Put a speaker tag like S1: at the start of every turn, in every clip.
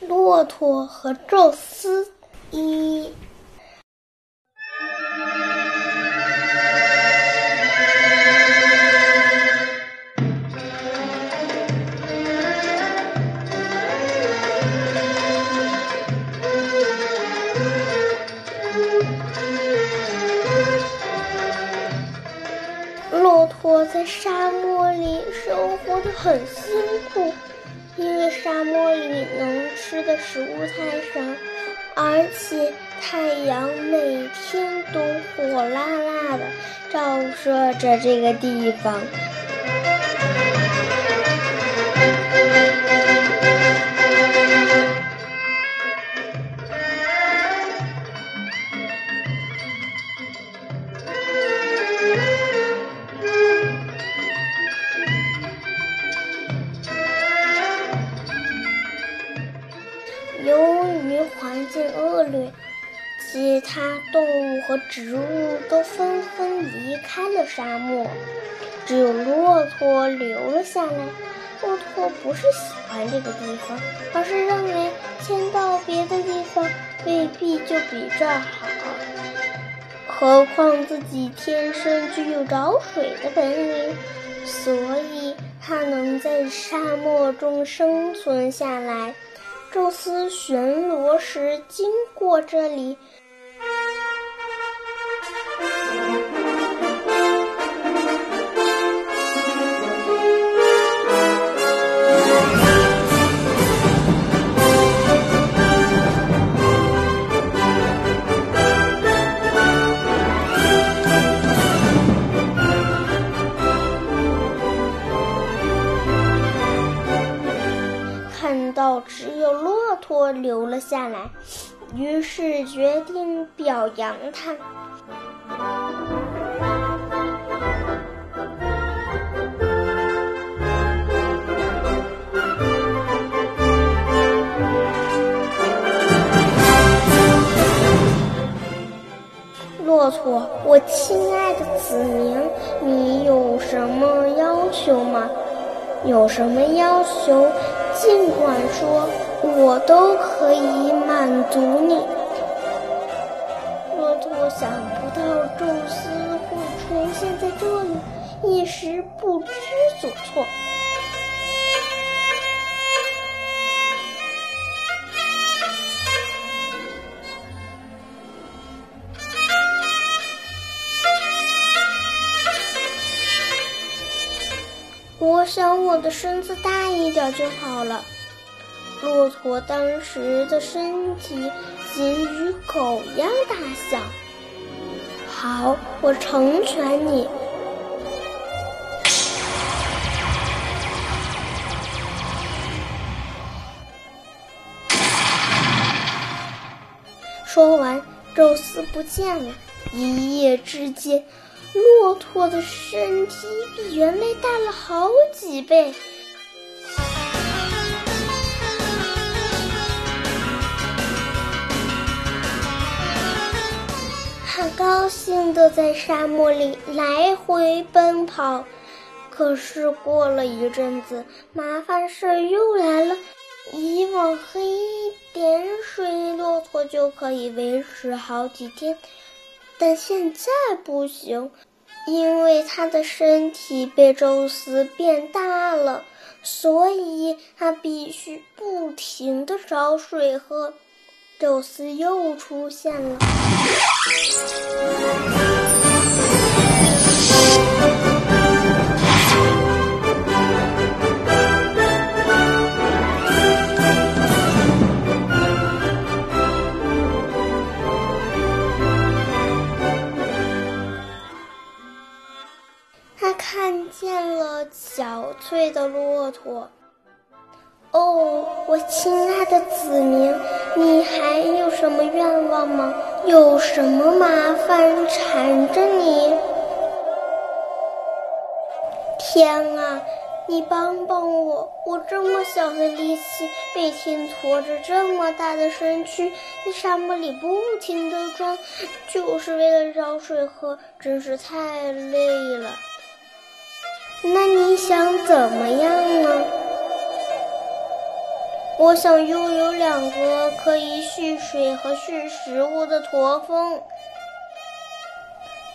S1: 骆驼和宙斯一。骆驼在沙漠里生活的很辛苦。因为沙漠里能吃的食物太少，而且太阳每天都火辣辣的照射着这个地方。境恶劣，其他动物和植物都纷纷离开了沙漠，只有骆驼留了下来。骆驼不是喜欢这个地方，而是认为迁到别的地方未必就比这儿好。何况自己天生具有找水的本领，所以它能在沙漠中生存下来。宙斯巡逻时经过这里，我留了下来，于是决定表扬他。骆驼，我亲爱的子民，你有什么要求吗？有什么要求？尽管说，我都可以满足你。骆驼想不到宙斯会出现在这里，一时不知所措。我想我的身子大一点就好了。骆驼当时的身体仅与狗一样大小。好，我成全你。说完，宙斯不见了。一夜之间。骆驼的身体比原来大了好几倍，他高兴地在沙漠里来回奔跑。可是过了一阵子，麻烦事儿又来了。以往喝一点水，骆驼就可以维持好几天。但现在不行，因为他的身体被宙斯变大了，所以他必须不停地找水喝。宙斯又出现了。他看见了憔悴的骆驼。哦，我亲爱的子民，你还有什么愿望吗？有什么麻烦缠着你？天啊，你帮帮我！我这么小的力气，每天驮着这么大的身躯，在沙漠里不停地转，就是为了找水喝，真是太累了。那你想怎么样？我想拥有两个可以蓄水和蓄食物的驼峰。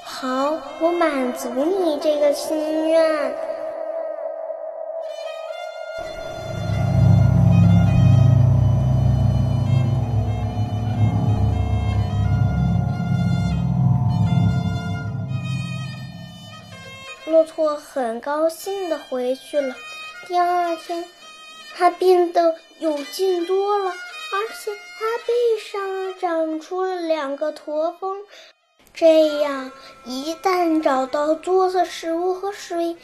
S1: 好，我满足你这个心愿。骆驼很高兴地回去了。第二天，它变得有劲多了，而且它背上长出了两个驼峰。这样，一旦找到多的食物和水，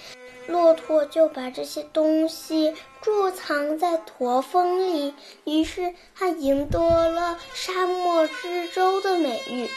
S1: 骆驼就把这些东西贮藏在驼峰里。于是，它赢得了“沙漠之舟”的美誉。